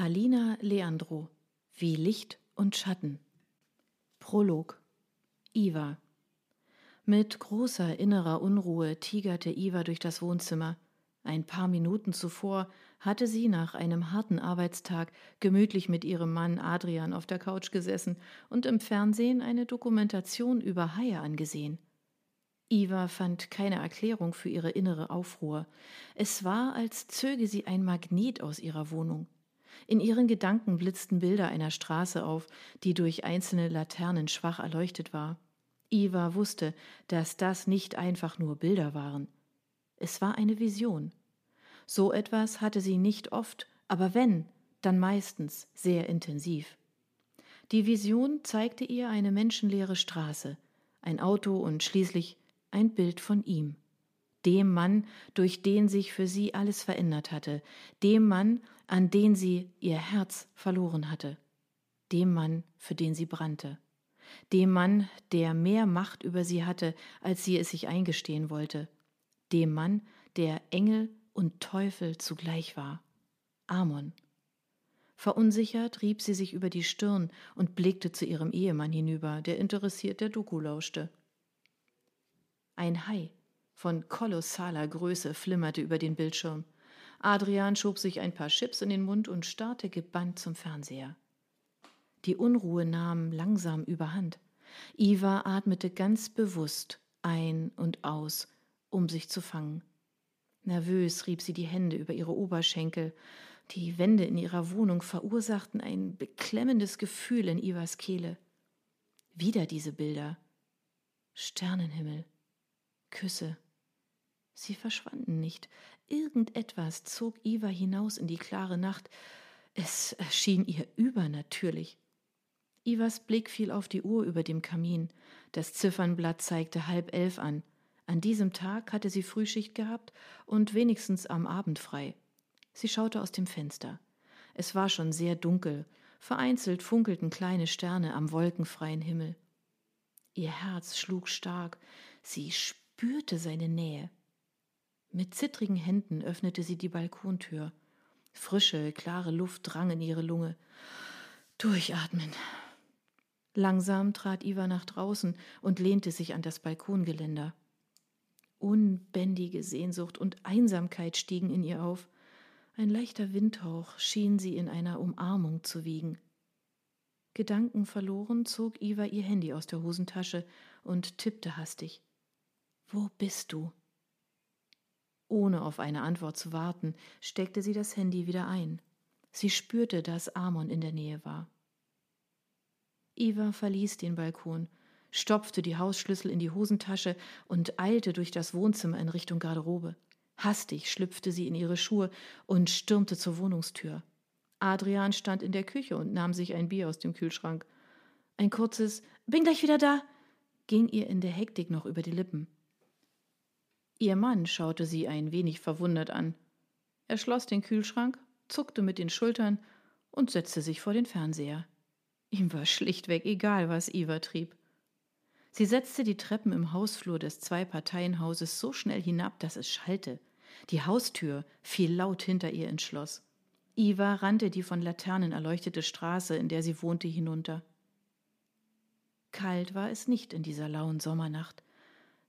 Talina Leandro Wie Licht und Schatten Prolog Iva Mit großer innerer Unruhe tigerte Iva durch das Wohnzimmer. Ein paar Minuten zuvor hatte sie nach einem harten Arbeitstag gemütlich mit ihrem Mann Adrian auf der Couch gesessen und im Fernsehen eine Dokumentation über Haie angesehen. Iva fand keine Erklärung für ihre innere Aufruhr. Es war, als zöge sie ein Magnet aus ihrer Wohnung. In ihren Gedanken blitzten Bilder einer Straße auf, die durch einzelne Laternen schwach erleuchtet war. Iva wusste, dass das nicht einfach nur Bilder waren. Es war eine Vision. So etwas hatte sie nicht oft, aber wenn, dann meistens sehr intensiv. Die Vision zeigte ihr eine menschenleere Straße, ein Auto und schließlich ein Bild von ihm, dem Mann, durch den sich für sie alles verändert hatte, dem Mann, an den sie ihr Herz verloren hatte, dem Mann, für den sie brannte, dem Mann, der mehr Macht über sie hatte, als sie es sich eingestehen wollte, dem Mann, der Engel und Teufel zugleich war, Amon. Verunsichert rieb sie sich über die Stirn und blickte zu ihrem Ehemann hinüber, der interessiert der Doku lauschte. Ein Hai von kolossaler Größe flimmerte über den Bildschirm. Adrian schob sich ein paar Chips in den Mund und starrte gebannt zum Fernseher. Die Unruhe nahm langsam überhand. Iva atmete ganz bewusst ein und aus, um sich zu fangen. Nervös rieb sie die Hände über ihre Oberschenkel. Die Wände in ihrer Wohnung verursachten ein beklemmendes Gefühl in Ivas Kehle. Wieder diese Bilder. Sternenhimmel, Küsse. Sie verschwanden nicht. Irgendetwas zog Iva hinaus in die klare Nacht. Es erschien ihr übernatürlich. Ivas Blick fiel auf die Uhr über dem Kamin. Das Ziffernblatt zeigte halb elf an. An diesem Tag hatte sie Frühschicht gehabt und wenigstens am Abend frei. Sie schaute aus dem Fenster. Es war schon sehr dunkel, vereinzelt funkelten kleine Sterne am wolkenfreien Himmel. Ihr Herz schlug stark, sie spürte seine Nähe. Mit zittrigen Händen öffnete sie die Balkontür. Frische, klare Luft drang in ihre Lunge. Durchatmen. Langsam trat Iva nach draußen und lehnte sich an das Balkongeländer. Unbändige Sehnsucht und Einsamkeit stiegen in ihr auf. Ein leichter Windhauch schien sie in einer Umarmung zu wiegen. Gedanken verloren zog Iva ihr Handy aus der Hosentasche und tippte hastig. Wo bist du? Ohne auf eine Antwort zu warten, steckte sie das Handy wieder ein. Sie spürte, dass Amon in der Nähe war. Eva verließ den Balkon, stopfte die Hausschlüssel in die Hosentasche und eilte durch das Wohnzimmer in Richtung Garderobe. Hastig schlüpfte sie in ihre Schuhe und stürmte zur Wohnungstür. Adrian stand in der Küche und nahm sich ein Bier aus dem Kühlschrank. Ein kurzes Bin gleich wieder da ging ihr in der Hektik noch über die Lippen. Ihr Mann schaute sie ein wenig verwundert an. Er schloss den Kühlschrank, zuckte mit den Schultern und setzte sich vor den Fernseher. Ihm war schlichtweg egal, was Iva trieb. Sie setzte die Treppen im Hausflur des Zwei-Parteien-Hauses so schnell hinab, dass es schallte. Die Haustür fiel laut hinter ihr ins Schloss. Iva rannte die von Laternen erleuchtete Straße, in der sie wohnte, hinunter. Kalt war es nicht in dieser lauen Sommernacht.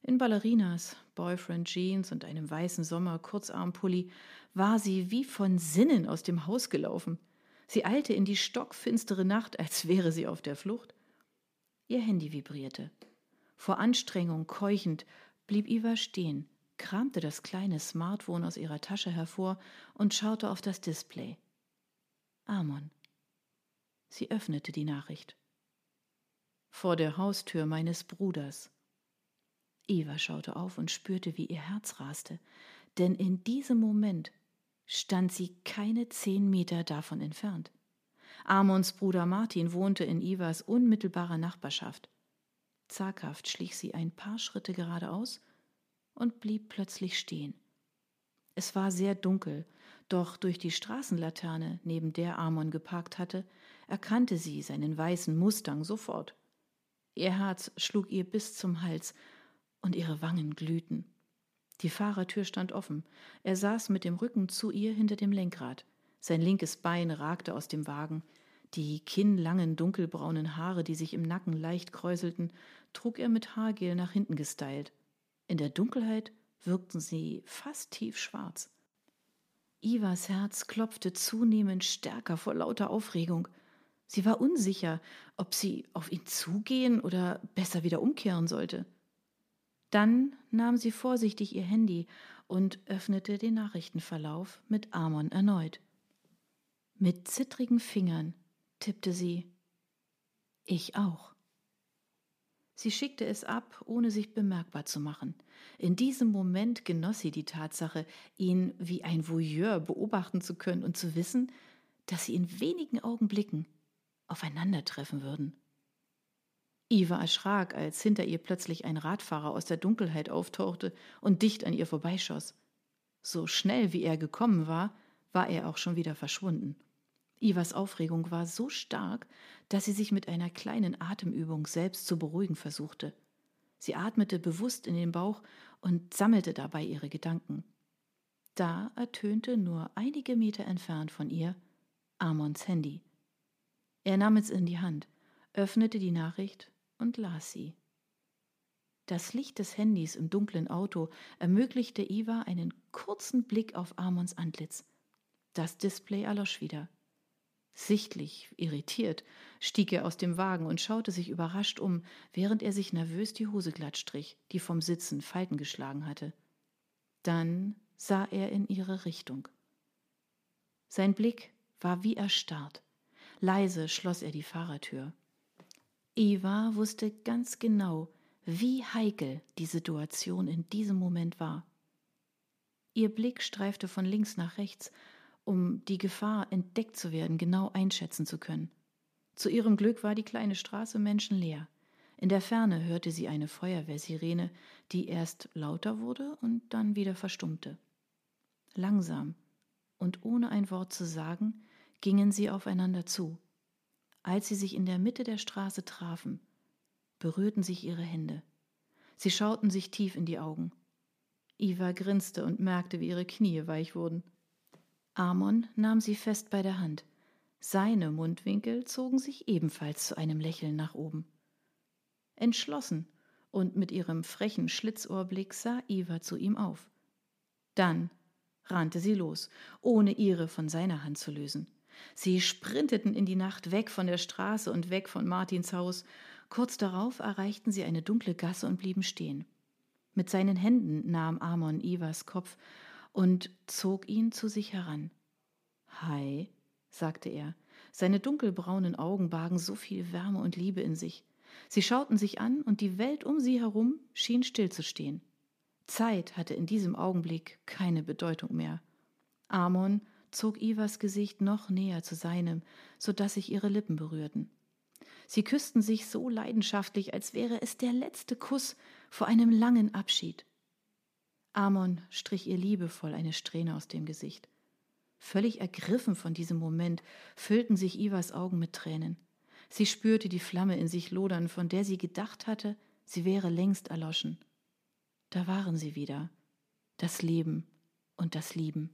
In Ballerinas, Boyfriend Jeans und einem weißen Sommer-Kurzarmpulli war sie wie von Sinnen aus dem Haus gelaufen. Sie eilte in die stockfinstere Nacht, als wäre sie auf der Flucht. Ihr Handy vibrierte. Vor Anstrengung keuchend blieb Iva stehen, kramte das kleine Smartphone aus ihrer Tasche hervor und schaute auf das Display. Amon. Sie öffnete die Nachricht. Vor der Haustür meines Bruders. Eva schaute auf und spürte, wie ihr Herz raste, denn in diesem Moment stand sie keine zehn Meter davon entfernt. Amons Bruder Martin wohnte in Ivas unmittelbarer Nachbarschaft. Zaghaft schlich sie ein paar Schritte geradeaus und blieb plötzlich stehen. Es war sehr dunkel, doch durch die Straßenlaterne, neben der Amon geparkt hatte, erkannte sie seinen weißen Mustang sofort. Ihr Herz schlug ihr bis zum Hals, und ihre Wangen glühten. Die Fahrertür stand offen. Er saß mit dem Rücken zu ihr hinter dem Lenkrad. Sein linkes Bein ragte aus dem Wagen. Die kinnlangen, dunkelbraunen Haare, die sich im Nacken leicht kräuselten, trug er mit Haargel nach hinten gestylt. In der Dunkelheit wirkten sie fast tiefschwarz. Ivas Herz klopfte zunehmend stärker vor lauter Aufregung. Sie war unsicher, ob sie auf ihn zugehen oder besser wieder umkehren sollte. Dann nahm sie vorsichtig ihr Handy und öffnete den Nachrichtenverlauf mit Amon erneut. Mit zittrigen Fingern tippte sie Ich auch. Sie schickte es ab, ohne sich bemerkbar zu machen. In diesem Moment genoss sie die Tatsache, ihn wie ein Voyeur beobachten zu können und zu wissen, dass sie in wenigen Augenblicken aufeinandertreffen würden. Eva erschrak, als hinter ihr plötzlich ein Radfahrer aus der Dunkelheit auftauchte und dicht an ihr vorbeischoss. So schnell wie er gekommen war, war er auch schon wieder verschwunden. Ivas Aufregung war so stark, dass sie sich mit einer kleinen Atemübung selbst zu beruhigen versuchte. Sie atmete bewusst in den Bauch und sammelte dabei ihre Gedanken. Da ertönte nur einige Meter entfernt von ihr Amons Handy. Er nahm es in die Hand, öffnete die Nachricht und las sie. Das Licht des Handys im dunklen Auto ermöglichte Eva einen kurzen Blick auf Amons Antlitz. Das Display erlosch wieder. Sichtlich irritiert stieg er aus dem Wagen und schaute sich überrascht um, während er sich nervös die Hose glatt strich, die vom Sitzen Falten geschlagen hatte. Dann sah er in ihre Richtung. Sein Blick war wie erstarrt. Leise schloss er die Fahrertür. Eva wusste ganz genau, wie heikel die Situation in diesem Moment war. Ihr Blick streifte von links nach rechts um die Gefahr, entdeckt zu werden, genau einschätzen zu können. Zu ihrem Glück war die kleine Straße menschenleer. In der Ferne hörte sie eine Feuerwehrsirene, die erst lauter wurde und dann wieder verstummte. Langsam und ohne ein Wort zu sagen, gingen sie aufeinander zu. Als sie sich in der Mitte der Straße trafen, berührten sich ihre Hände. Sie schauten sich tief in die Augen. Iva grinste und merkte, wie ihre Knie weich wurden. Amon nahm sie fest bei der Hand. Seine Mundwinkel zogen sich ebenfalls zu einem Lächeln nach oben. Entschlossen und mit ihrem frechen Schlitzohrblick sah Eva zu ihm auf. Dann rannte sie los, ohne ihre von seiner Hand zu lösen. Sie sprinteten in die Nacht weg von der Straße und weg von Martins Haus. Kurz darauf erreichten sie eine dunkle Gasse und blieben stehen. Mit seinen Händen nahm Amon Ivas Kopf und zog ihn zu sich heran. Hi, sagte er. Seine dunkelbraunen Augen bargen so viel Wärme und Liebe in sich. Sie schauten sich an, und die Welt um sie herum schien stillzustehen. Zeit hatte in diesem Augenblick keine Bedeutung mehr. Amon zog Ivas Gesicht noch näher zu seinem, so dass sich ihre Lippen berührten. Sie küssten sich so leidenschaftlich, als wäre es der letzte Kuss vor einem langen Abschied. Amon strich ihr liebevoll eine Strähne aus dem Gesicht. Völlig ergriffen von diesem Moment füllten sich Ivas Augen mit Tränen. Sie spürte die Flamme in sich lodern, von der sie gedacht hatte, sie wäre längst erloschen. Da waren sie wieder, das Leben und das Lieben.